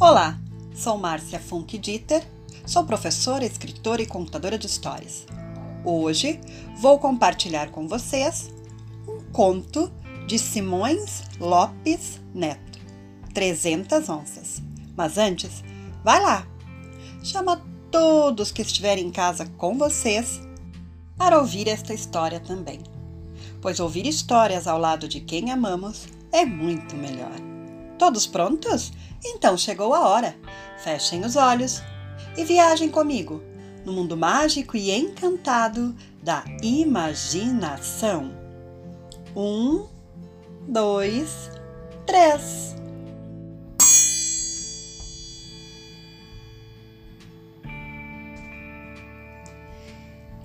Olá, sou Márcia Funk Dieter, sou professora, escritora e contadora de histórias. Hoje vou compartilhar com vocês um conto de Simões Lopes Neto, 300 onças. Mas antes, vai lá, chama todos que estiverem em casa com vocês para ouvir esta história também, pois ouvir histórias ao lado de quem amamos é muito melhor. Todos prontos? Então chegou a hora. Fechem os olhos e viajem comigo no mundo mágico e encantado da imaginação. Um, dois, três.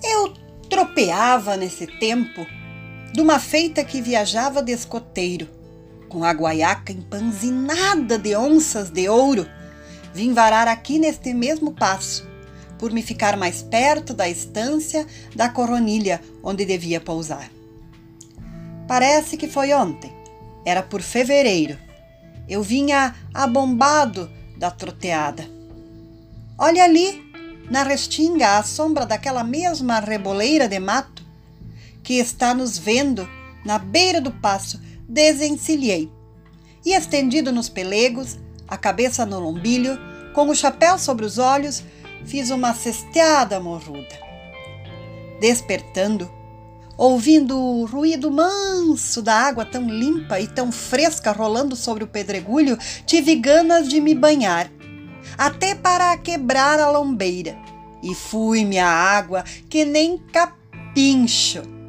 Eu tropeava nesse tempo de uma feita que viajava de escoteiro com a guaiaca empanzinada de onças de ouro, vim varar aqui neste mesmo passo, por me ficar mais perto da estância da coronilha onde devia pousar. Parece que foi ontem, era por fevereiro. Eu vinha abombado da troteada. Olha ali, na restinga, à sombra daquela mesma reboleira de mato, que está nos vendo na beira do passo desencilhei e, estendido nos pelegos, a cabeça no lombilho, com o chapéu sobre os olhos, fiz uma cesteada morruda. Despertando, ouvindo o ruído manso da água tão limpa e tão fresca rolando sobre o pedregulho, tive ganas de me banhar, até para quebrar a lombeira, e fui-me à água que nem capincho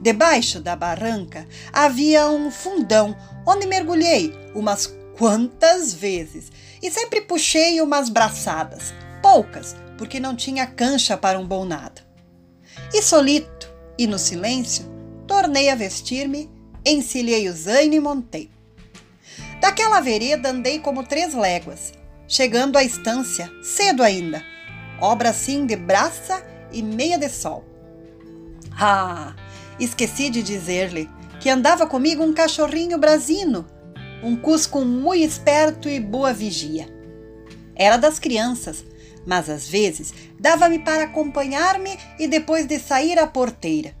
Debaixo da barranca havia um fundão onde mergulhei umas quantas vezes e sempre puxei umas braçadas, poucas, porque não tinha cancha para um bom nado. E solito e no silêncio, tornei a vestir-me, encilhei o zaino e montei. Daquela vereda andei como três léguas, chegando à estância, cedo ainda, obra assim de braça e meia de sol. Ah, Esqueci de dizer-lhe que andava comigo um cachorrinho brasino, um cusco muito esperto e boa vigia. Era das crianças, mas às vezes dava-me para acompanhar-me e depois de sair à porteira.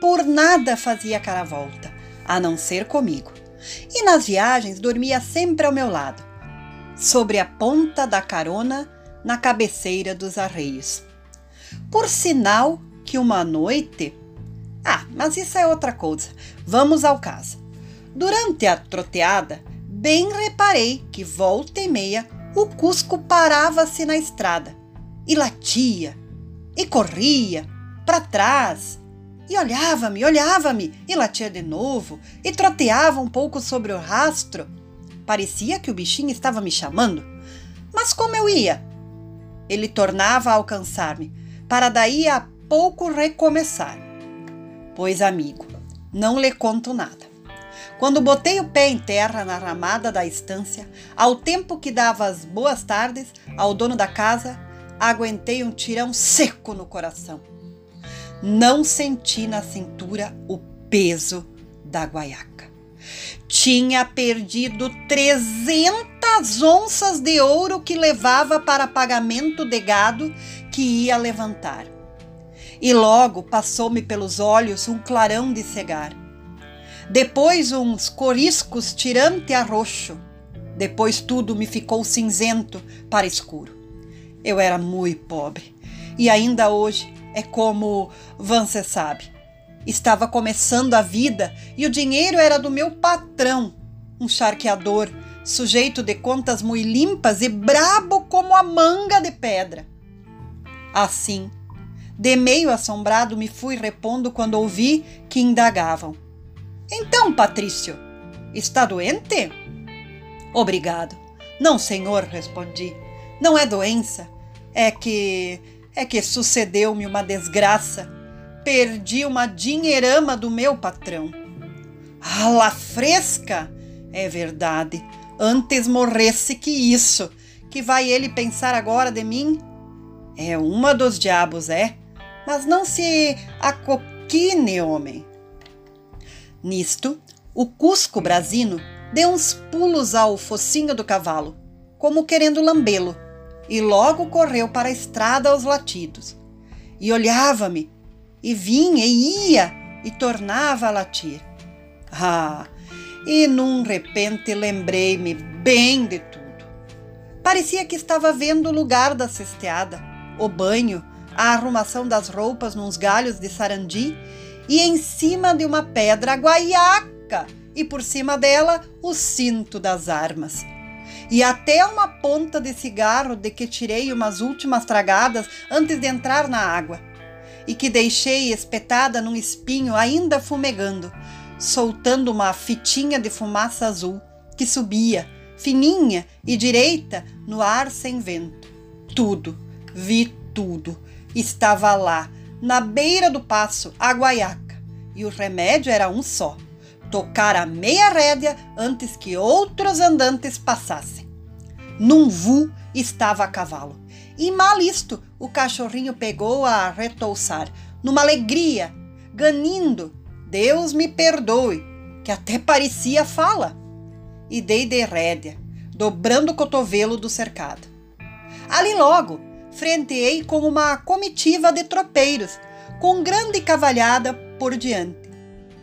Por nada fazia cara volta, a não ser comigo. E nas viagens dormia sempre ao meu lado, sobre a ponta da carona, na cabeceira dos arreios. Por sinal que uma noite ah, mas isso é outra coisa. Vamos ao caso. Durante a troteada, bem reparei que volta e meia o Cusco parava-se na estrada e latia, e corria para trás, e olhava-me, olhava-me, e latia de novo, e troteava um pouco sobre o rastro. Parecia que o bichinho estava me chamando. Mas como eu ia? Ele tornava a alcançar-me, para daí a pouco recomeçar. Pois, amigo, não lhe conto nada. Quando botei o pé em terra na ramada da estância, ao tempo que dava as boas tardes ao dono da casa, aguentei um tirão seco no coração. Não senti na cintura o peso da guaiaca. Tinha perdido 300 onças de ouro que levava para pagamento de gado que ia levantar e logo passou-me pelos olhos um clarão de cegar. Depois uns coriscos tirante a roxo. Depois tudo me ficou cinzento para escuro. Eu era muito pobre e ainda hoje é como você sabe. Estava começando a vida e o dinheiro era do meu patrão, um charqueador, sujeito de contas muito limpas e brabo como a manga de pedra. Assim, de meio assombrado me fui repondo quando ouvi que indagavam. Então, Patrício, está doente? Obrigado. Não, senhor, respondi. Não é doença. É que. é que sucedeu-me uma desgraça. Perdi uma dinheirama do meu patrão. Ala fresca! É verdade. Antes morresse que isso. Que vai ele pensar agora de mim? É uma dos diabos, é? Mas não se acoquine, homem. Nisto, o Cusco Brasino deu uns pulos ao focinho do cavalo, como querendo lambê-lo, e logo correu para a estrada aos latidos. E olhava-me, e vinha e ia, e tornava a latir. Ah, e num repente lembrei-me bem de tudo. Parecia que estava vendo o lugar da cesteada, o banho, a arrumação das roupas nos galhos de sarandi e em cima de uma pedra guaiaca e por cima dela o cinto das armas. E até uma ponta de cigarro de que tirei umas últimas tragadas antes de entrar na água e que deixei espetada num espinho ainda fumegando, soltando uma fitinha de fumaça azul que subia, fininha e direita, no ar sem vento. Tudo, vi tudo, estava lá, na beira do passo, a guaiaca, e o remédio era um só: tocar a meia rédea antes que outros andantes passassem. Num vu estava a cavalo. E mal isto, o cachorrinho pegou a retouçar, numa alegria, ganindo, Deus me perdoe, que até parecia fala. E dei de rédea, dobrando o cotovelo do cercado. Ali logo, frenteei com uma comitiva de tropeiros, com grande cavalhada por diante,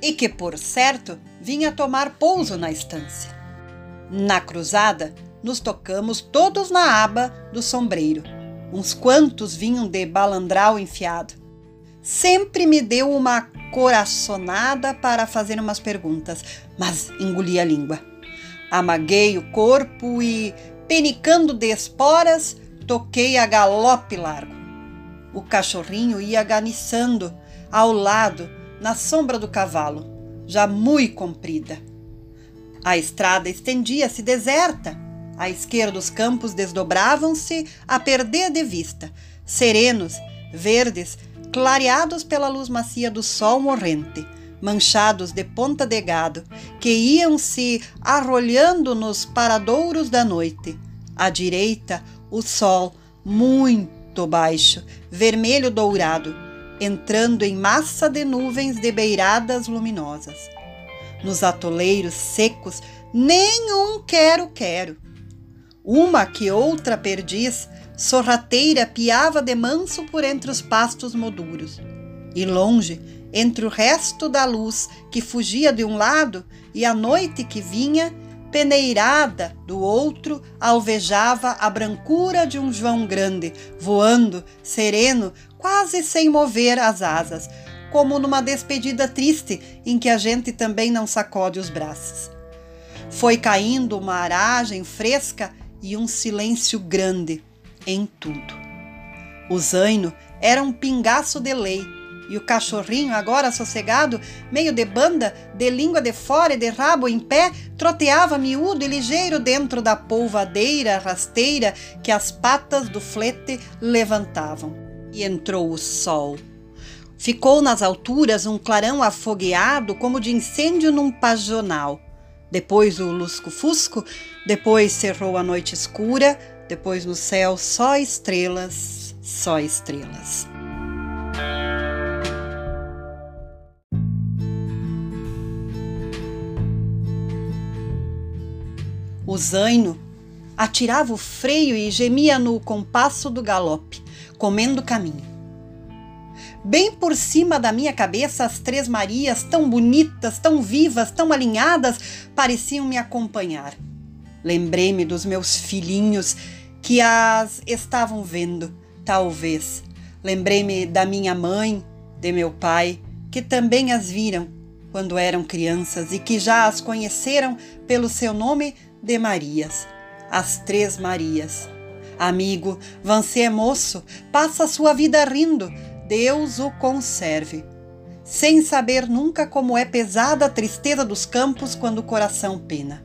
e que, por certo, vinha tomar pouso na estância. Na cruzada, nos tocamos todos na aba do sombreiro Uns quantos vinham de balandral enfiado. Sempre me deu uma coraçonada para fazer umas perguntas, mas engoli a língua. Amaguei o corpo e, penicando de esporas, toquei a galope largo. O cachorrinho ia ganiçando ao lado, na sombra do cavalo, já muito comprida. A estrada estendia-se deserta à esquerda, os campos desdobravam-se a perder de vista, serenos, verdes, clareados pela luz macia do sol morrente, manchados de ponta de gado, que iam se arrolhando nos paradouros da noite. À direita, o sol, muito baixo, vermelho dourado, entrando em massa de nuvens de beiradas luminosas. Nos atoleiros secos, nenhum quero-quero uma que outra perdiz, sorrateira, piava de manso por entre os pastos moduros. E longe, entre o resto da luz que fugia de um lado e a noite que vinha, peneirada do outro, alvejava a brancura de um João grande, voando, sereno, quase sem mover as asas, como numa despedida triste em que a gente também não sacode os braços. Foi caindo uma aragem fresca e um silêncio grande em tudo. O zaino era um pingaço de lei, e o cachorrinho, agora sossegado, meio de banda, de língua de fora e de rabo em pé, troteava miúdo e ligeiro dentro da polvadeira rasteira que as patas do flete levantavam. E entrou o sol. Ficou nas alturas um clarão afogueado como de incêndio num pajonal depois o lusco-fusco, depois cerrou a noite escura, depois no céu só estrelas, só estrelas. O zaino atirava o freio e gemia no compasso do galope, comendo caminho. Bem por cima da minha cabeça, as três Marias, tão bonitas, tão vivas, tão alinhadas, pareciam me acompanhar. Lembrei-me dos meus filhinhos que as estavam vendo, talvez. Lembrei-me da minha mãe, de meu pai, que também as viram quando eram crianças e que já as conheceram pelo seu nome de Marias, as Três Marias. Amigo, você é moço, passa sua vida rindo, Deus o conserve. Sem saber nunca como é pesada a tristeza dos campos quando o coração pena.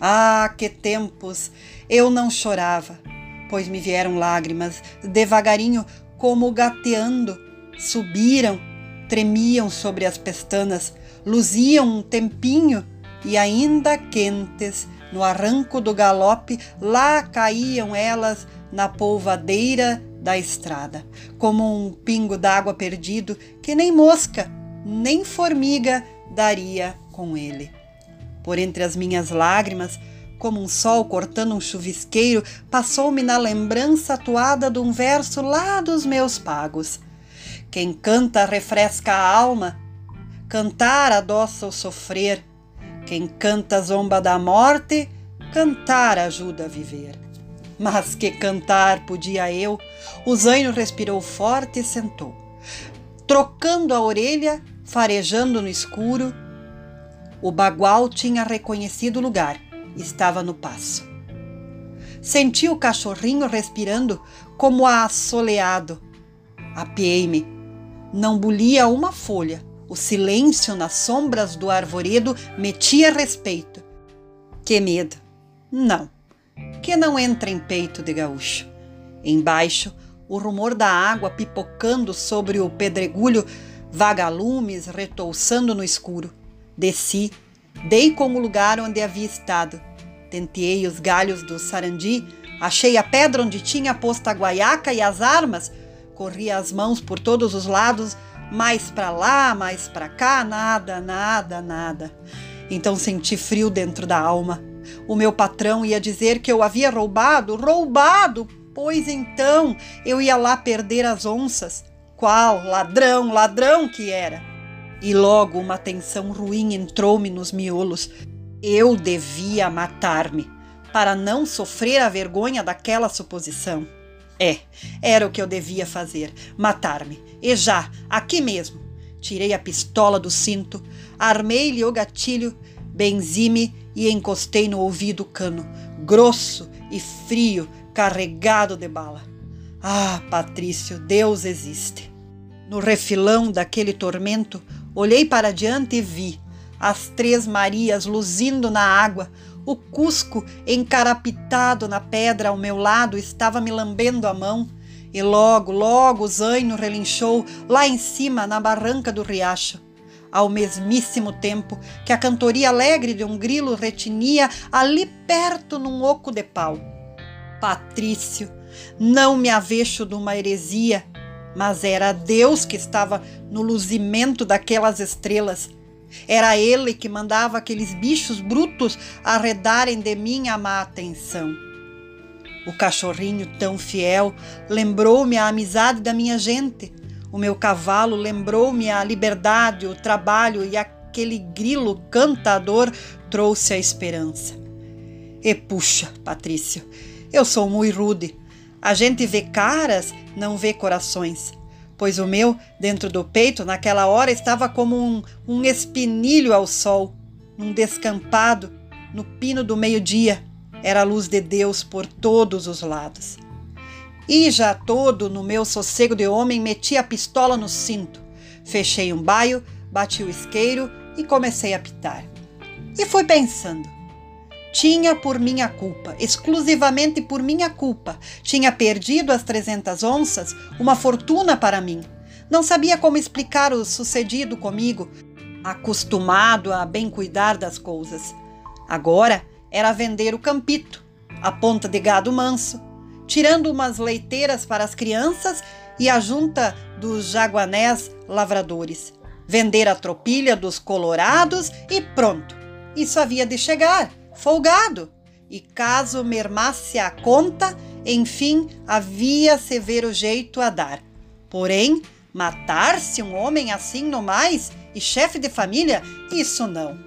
Ah, que tempos! Eu não chorava, pois me vieram lágrimas, devagarinho, como gateando, subiram, tremiam sobre as pestanas, luziam um tempinho e ainda quentes, no arranco do galope, lá caíam elas na polvadeira da estrada, como um pingo d'água perdido que nem mosca, nem formiga daria com ele. Por entre as minhas lágrimas, como um sol cortando um chuvisqueiro, passou-me na lembrança atuada de um verso lá dos meus pagos. Quem canta refresca a alma, cantar adoça o sofrer. Quem canta zomba da morte, cantar ajuda a viver. Mas que cantar podia eu? O zaino respirou forte e sentou. Trocando a orelha, farejando no escuro, o bagual tinha reconhecido o lugar estava no passo. Senti o cachorrinho respirando como assoleado. Apiei-me. Não bulia uma folha. O silêncio nas sombras do arvoredo metia respeito. Que medo! Não, que não entra em peito de gaúcho. Embaixo, o rumor da água pipocando sobre o pedregulho, vagalumes retouçando no escuro. Desci Dei com o lugar onde havia estado. Tenteei os galhos do sarandi, achei a pedra onde tinha posto a guaiaca e as armas. Corri as mãos por todos os lados, mais para lá, mais para cá, nada, nada, nada. Então senti frio dentro da alma. O meu patrão ia dizer que eu havia roubado, roubado, pois então eu ia lá perder as onças. Qual ladrão, ladrão que era! E logo uma tensão ruim entrou-me nos miolos. Eu devia matar-me para não sofrer a vergonha daquela suposição. É, era o que eu devia fazer: matar-me. E já, aqui mesmo. Tirei a pistola do cinto, armei-lhe o gatilho, benzi-me e encostei no ouvido o cano, grosso e frio, carregado de bala. Ah, Patrício, Deus existe. No refilão daquele tormento, Olhei para diante e vi as três Marias luzindo na água. O Cusco, encarapitado na pedra ao meu lado, estava me lambendo a mão. E logo, logo o zaino relinchou lá em cima, na barranca do riacho. Ao mesmíssimo tempo que a cantoria alegre de um grilo retinia ali perto num oco de pau. Patrício, não me avecho de uma heresia, mas era Deus que estava no luzimento daquelas estrelas. Era Ele que mandava aqueles bichos brutos arredarem de minha má atenção. O cachorrinho tão fiel lembrou-me a amizade da minha gente. O meu cavalo lembrou-me a liberdade, o trabalho e aquele grilo cantador trouxe a esperança. E puxa, Patrício, eu sou muito rude. A gente vê caras, não vê corações. Pois o meu, dentro do peito, naquela hora estava como um, um espinilho ao sol, num descampado, no pino do meio-dia. Era a luz de Deus por todos os lados. E já todo no meu sossego de homem, meti a pistola no cinto. Fechei um baio, bati o isqueiro e comecei a pitar. E fui pensando: tinha por minha culpa, exclusivamente por minha culpa. Tinha perdido as 300 onças, uma fortuna para mim. Não sabia como explicar o sucedido comigo, acostumado a bem cuidar das coisas. Agora era vender o campito, a ponta de gado manso, tirando umas leiteiras para as crianças e a junta dos jaguanés lavradores. Vender a tropilha dos colorados e pronto. Isso havia de chegar folgado, e caso mermasse a conta, enfim havia severo jeito a dar. Porém, matar-se um homem assim no mais e chefe de família, isso não.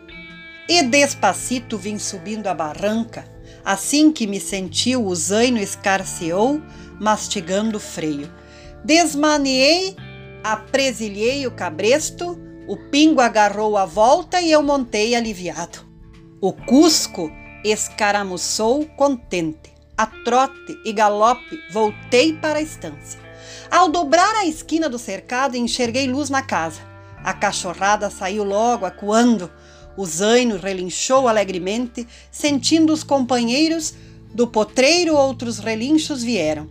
E despacito vim subindo a barranca, assim que me sentiu o zaino escarceou, mastigando o freio. Desmaneei, apresilhei o cabresto, o pingo agarrou a volta e eu montei aliviado. O Cusco escaramuçou contente. A trote e galope voltei para a estância. Ao dobrar a esquina do cercado, enxerguei luz na casa. A cachorrada saiu logo acuando. O zaino relinchou alegremente, sentindo os companheiros do potreiro outros relinchos vieram.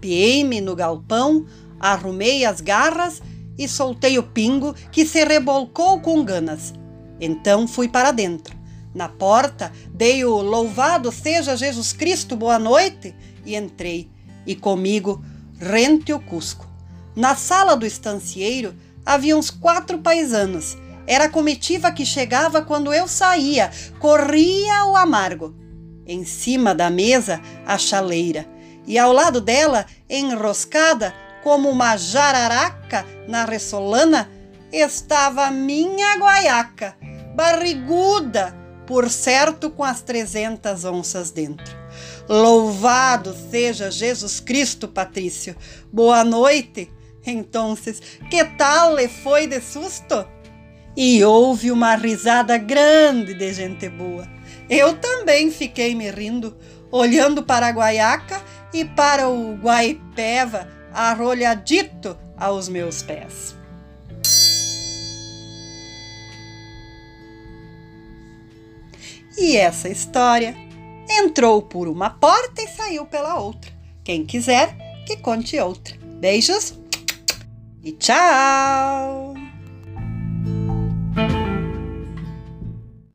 Piei-me no galpão, arrumei as garras e soltei o pingo, que se rebolcou com ganas. Então fui para dentro. Na porta, dei o louvado seja Jesus Cristo, boa noite, e entrei. E comigo, rente o Cusco. Na sala do estancieiro havia uns quatro paisanos. Era a comitiva que chegava quando eu saía, corria o amargo. Em cima da mesa, a chaleira, e ao lado dela, enroscada como uma jararaca na ressolana, estava minha guaiaca, barriguda, por certo com as trezentas onças dentro. Louvado seja Jesus Cristo, Patrício. Boa noite. Então, que tal lhe foi de susto? E houve uma risada grande de gente boa. Eu também fiquei me rindo, olhando para a guaiaca e para o guaipeva arrolhadito aos meus pés. E essa história entrou por uma porta e saiu pela outra. Quem quiser, que conte outra. Beijos e tchau!